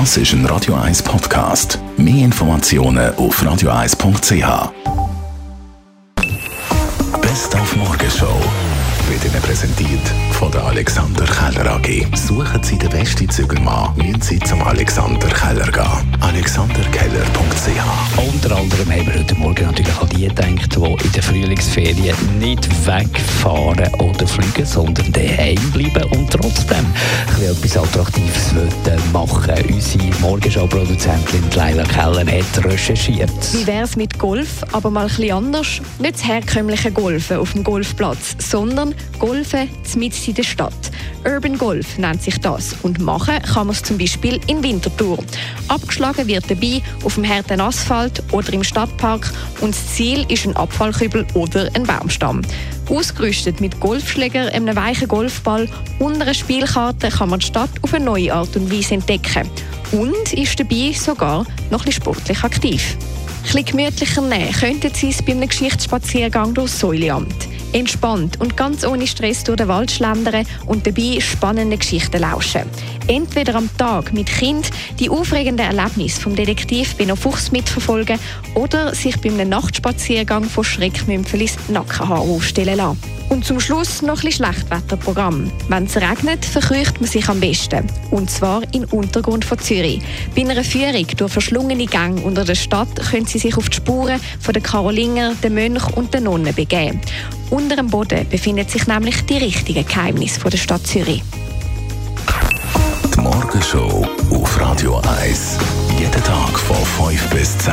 Das ist ein Radio 1 Podcast. Mehr Informationen auf radio1.ch. Best auf Morgenshow wird Ihnen präsentiert von der Alexander Keller AG. Suchen Sie den besten Zügelmann, müssen Sie zum Alexander Keller gehen. AlexanderKeller.ch Unter anderem haben wir heute Morgen natürlich an die gedacht, die in der Frühlingsferien nicht wegfahren oder fliegen, sondern daheim bleiben und trotzdem etwas Attraktives machen Unsere Morgenschau-Produzentin Leila Keller hat recherchiert. Wie wäre es mit Golf, aber mal ein anders? Nicht das herkömmliche Golfen auf dem Golfplatz, sondern Golfen mitten in der Stadt. Urban Golf nennt sich das und machen kann man es zum Beispiel in Winterthur. Abgeschlagen wird dabei auf dem harten Asphalt oder im Stadtpark und das Ziel ist ein Abfallkübel oder ein Baumstamm. Ausgerüstet mit Golfschläger, einem weichen Golfball und einer Spielkarte kann man die Stadt auf eine neue Art und Weise entdecken. Und ist dabei sogar noch ein sportlich aktiv. Ein bisschen gemütlicher nehmen könnten Sie es bei einem Geschichtsspaziergang durchs Säuleamt entspannt und ganz ohne Stress durch den Wald schlendern und dabei spannende Geschichten lauschen. Entweder am Tag mit Kind die aufregenden Erlebnisse vom Detektiv Benno Fuchs mitverfolgen oder sich bei einem Nachtspaziergang von Schreckmümpfelis Nackenhaar aufstellen lassen. Und zum Schluss noch ein Schlechtwetterprogramm. Wenn es regnet, verkrücht man sich am besten. Und zwar im Untergrund von Zürich. Bei einer Führung durch verschlungene Gänge unter der Stadt können Sie sich auf die Spuren von den Karolinger, den Mönch und den Nonnen begeben. Unter dem Boden befindet sich nämlich die richtigen Geheimnisse der Stadt Zürich. Die Morgenshow auf Radio 1. Jeden Tag von 5 bis 10.